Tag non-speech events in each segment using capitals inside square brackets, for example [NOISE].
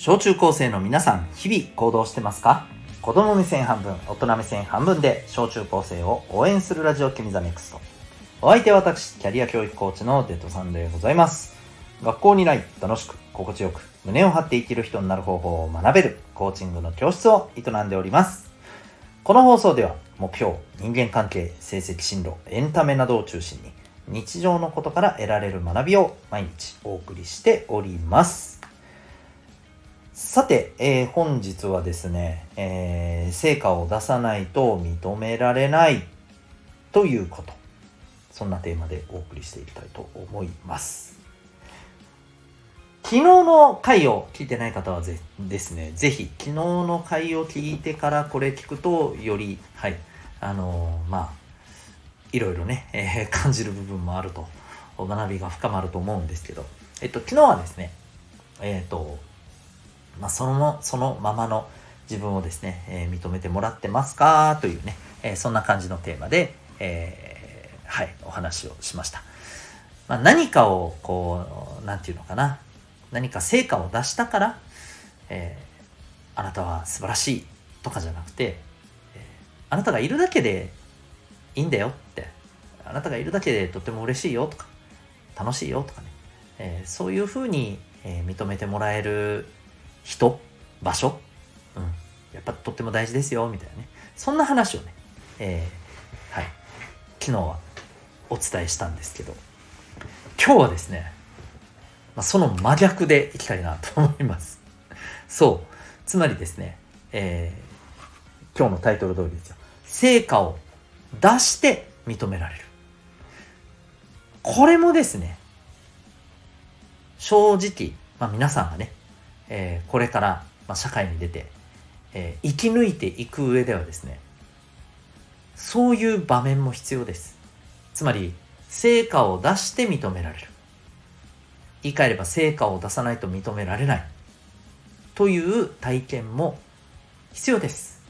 小中高生の皆さん、日々行動してますか？子供目線半分、大人目線半分で小中高生を応援するラジオ君 The Next。お相手は私、キャリア教育コーチのデトさんでございます。学校にない、楽しく、心地よく、胸を張って生きる人になる方法を学べるコーチングの教室を営んでおります。この放送では、目標、人間関係、成績進路、エンタメなどを中心に、日常のことから得られる学びを毎日お送りしております。さて、えー、本日はですね、えー、成果を出さないと認められないということ。そんなテーマでお送りしていきたいと思います。昨日の回を聞いてない方はぜですね、ぜひ昨日の回を聞いてからこれ聞くとより、はい、あのー、まあ、いろいろね、えー、感じる部分もあると、学びが深まると思うんですけど、えっと、昨日はですね、えっ、と、まあ、そのそのままの自分をですね、えー、認めてもらってますか？というね、えー、そんな感じのテーマで、えー、はい、お話をしました。まあ、何かをこう、なんていうのかな、何か成果を出したから、えあなたは素晴らしいとかじゃなくて、えあなたがいるだけでいいんだよって、あなたがいるだけでとっても嬉しいよとか、楽しいよとかね、えそういうふうに、え認めてもらえる人、場所、うん、やっぱとっても大事ですよ、みたいなね。そんな話をね、えー、はい、昨日はお伝えしたんですけど、今日はですね、まあ、その真逆でいきたいなと思います。そう。つまりですね、えー、今日のタイトル通りですよ。成果を出して認められる。これもですね、正直、まあ皆さんがね、えー、これから、まあ、社会に出て、えー、生き抜いていく上ではですねそういう場面も必要です。つまり成果を出して認められる。言い換えれば成果を出さないと認められない。という体験も必要です。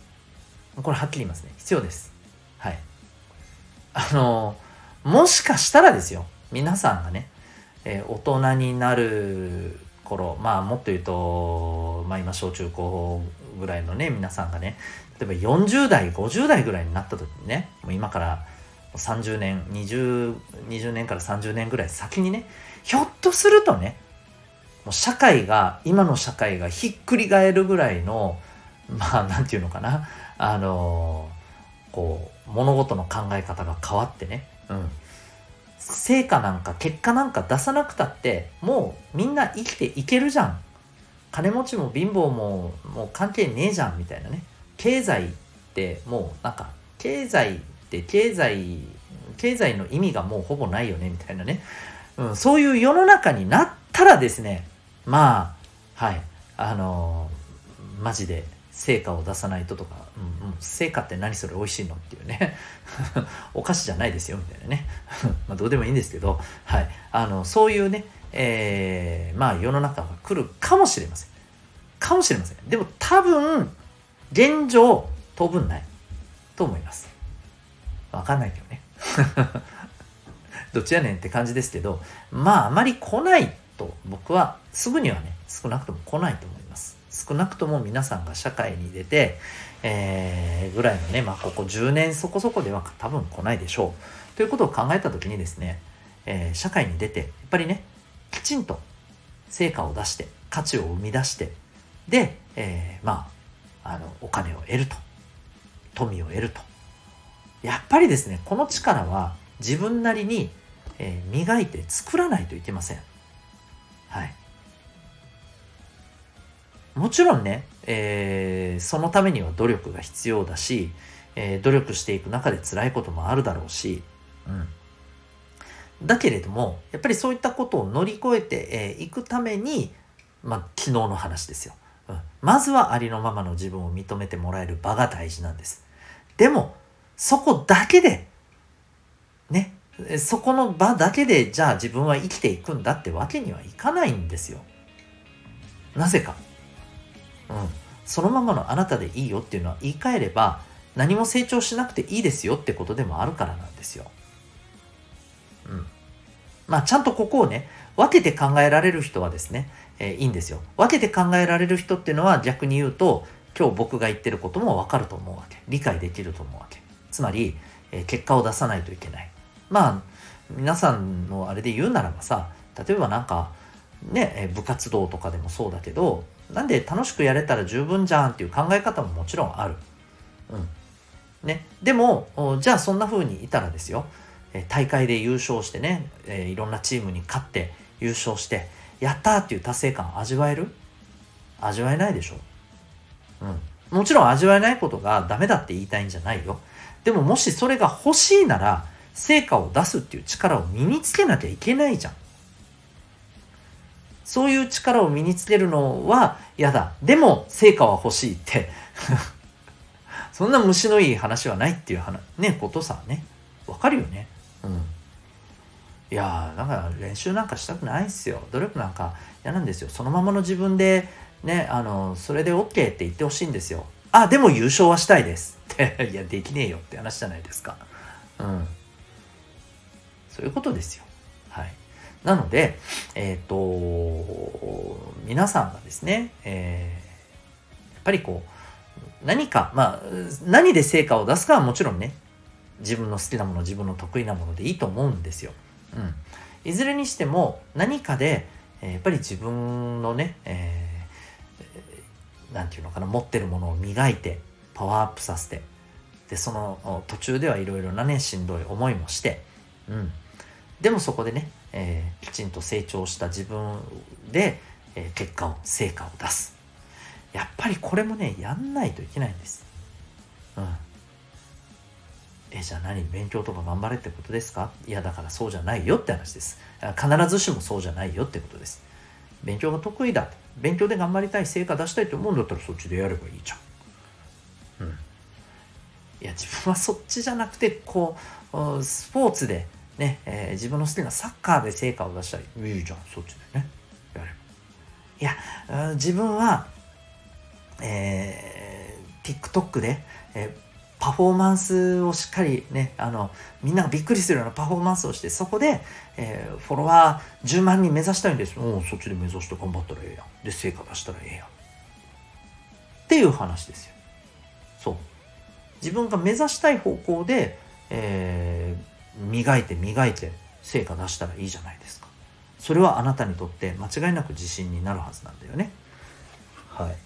これはっきり言いますね。必要です。はい。あのもしかしたらですよ。皆さんがね、えー、大人になる頃まあもっと言うと、まあ、今小中高ぐらいのね皆さんがね例えば40代50代ぐらいになった時にねもう今から30年 20, 20年から30年ぐらい先にねひょっとするとねもう社会が今の社会がひっくり返るぐらいのまあなんていうのかなあのこう物事の考え方が変わってね、うん、成果なんか結果なんか出さなくたってもうみんな生きていけるじゃん。金持ちも貧乏ももう関係ねえじゃんみたいなね。経済ってもうなんか経済って経済経済の意味がもうほぼないよねみたいなね、うん、そういう世の中になったらですねまあはい。あのー、マジで。成果を出さないととか、うんうん、成果って何それ美味しいのっていうね。[LAUGHS] お菓子じゃないですよみたいなね。[LAUGHS] まあどうでもいいんですけど、はい、あのそういうね、えー、まあ世の中が来るかもしれません。かもしれません。でも多分現状当分ない。と思います。わかんないけどね。[LAUGHS] どっちやねんって感じですけどまああまり来ないと僕はすぐにはね少なくとも来ないと思います少なくとも皆さんが社会に出て、えー、ぐらいのね、まあ、ここ10年そこそこでは多分来ないでしょう。ということを考えた時にですね、えー、社会に出て、やっぱりね、きちんと成果を出して、価値を生み出して、で、えー、まあ、あの、お金を得ると。富を得ると。やっぱりですね、この力は自分なりに、えー、磨いて作らないといけません。はい。もちろんね、えー、そのためには努力が必要だし、えー、努力していく中で辛いこともあるだろうし、うん。だけれども、やっぱりそういったことを乗り越えてい、えー、くために、まあ、昨日の話ですよ、うん。まずはありのままの自分を認めてもらえる場が大事なんです。でも、そこだけで、ね、そこの場だけで、じゃあ自分は生きていくんだってわけにはいかないんですよ。なぜか。うん、そのままのあなたでいいよっていうのは言い換えれば何も成長しなくていいですよってことでもあるからなんですよ。うん。まあちゃんとここをね分けて考えられる人はですね、えー、いいんですよ。分けて考えられる人っていうのは逆に言うと、今日僕が言ってることも分かると思うわけ。理解できると思うわけ。つまり、えー、結果を出さないといけない。まあ、皆さんのあれで言うならばさ、例えばなんか、ね、部活動とかでもそうだけど、なんで楽しくやれたら十分じゃんっていう考え方ももちろんある。うん。ね。でも、じゃあそんな風にいたらですよ、大会で優勝してね、え、いろんなチームに勝って優勝して、やったーっていう達成感を味わえる？味わえないでしょうん。もちろん味わえないことがダメだって言いたいんじゃないよ。でももしそれが欲しいなら、成果を出すっていう力を身につけなきゃいけないじゃん。そういう力を身につけるのは嫌だ。でも、成果は欲しいって [LAUGHS] そんな虫のいい話はないっていう話、ね、ことさ、ね。わかるよね。うん。いやー、だか練習なんかしたくないっすよ。努力なんか嫌なんですよ。そのままの自分で、ね、あの、それで OK って言ってほしいんですよ。あ、でも優勝はしたいです。って、[LAUGHS] いや、できねえよって話じゃないですか。うん。そういうことですよ。はい。なので、えっ、ー、と、皆さんがですね、えー、やっぱりこう、何か、まあ、何で成果を出すかはもちろんね、自分の好きなもの、自分の得意なものでいいと思うんですよ。うん。いずれにしても、何かで、え、やっぱり自分のね、えー、なんていうのかな、持ってるものを磨いて、パワーアップさせて、で、その途中ではいろいろなね、しんどい思いもして、うん。でもそこでね、えー、きちんと成長した自分で、えー、結果を成果を出す。やっぱりこれもねやんないといけないんです。うん。えじゃあ何？勉強とか頑張れってことですか？いやだからそうじゃないよって話です。必ずしもそうじゃないよってことです。勉強が得意だ勉強で頑張りたい成果出したいと思うんだったらそっちでやればいいじゃん。うん。いや自分はそっちじゃなくてこうスポーツでね、えー、自分の好きなサッカーで成果を出したり、いいじゃん、そっちでね。やれいや、自分は、えー、TikTok で、えー、パフォーマンスをしっかりね、あの、みんながびっくりするようなパフォーマンスをして、そこで、えー、フォロワー10万人目指したいんですよ。おそっちで目指して頑張ったらええやん。で、成果出したらええやん。っていう話ですよ。そう。自分が目指したい方向で、えー、磨いて磨いて成果出したらいいじゃないですか。それはあなたにとって間違いなく自信になるはずなんだよね。はい。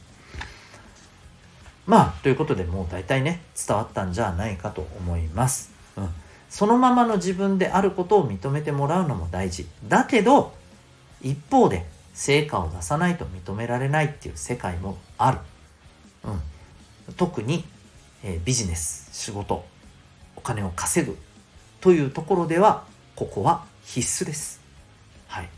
まあということでもう大体ね伝わったんじゃないかと思います、うん、そのままの自分であることを認めてもらうのも大事。だけど一方で成果を出さないと認められないっていう世界もある、うん、特に、えー、ビジネス仕事お金を稼ぐ。というところではここは必須です。はい。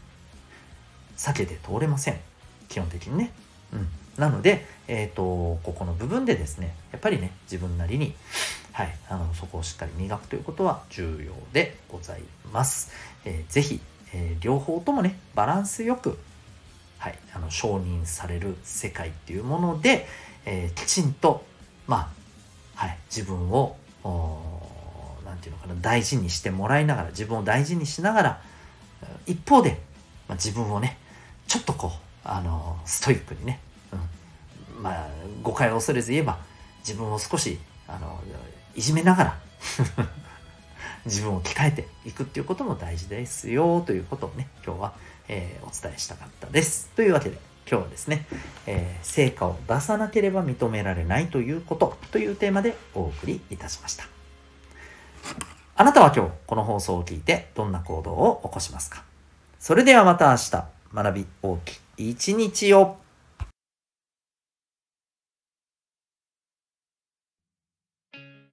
避けて通れません。基本的にね。うん。なので、えっ、ー、と、ここの部分でですね、やっぱりね、自分なりに、はい、あの、そこをしっかり磨くということは重要でございます。えー、ぜひ、えー、両方ともね、バランスよく、はい、あの、承認される世界っていうもので、えー、きちんと、まあ、はい、自分を、何て言うのかな大事にしてもらいながら自分を大事にしながら一方で、まあ、自分をねちょっとこうあのストイックにね、うん、まあ誤解を恐れず言えば自分を少しあのいじめながら [LAUGHS] 自分を鍛えていくっていうことも大事ですよということをね今日は、えー、お伝えしたかったです。というわけで今日はですね、えー、成果を出さなければ認められないということというテーマでお送りいたしました。あなたは今日この放送を聞いてどんな行動を起こしますか？それではまた明日。学び大きい一日を。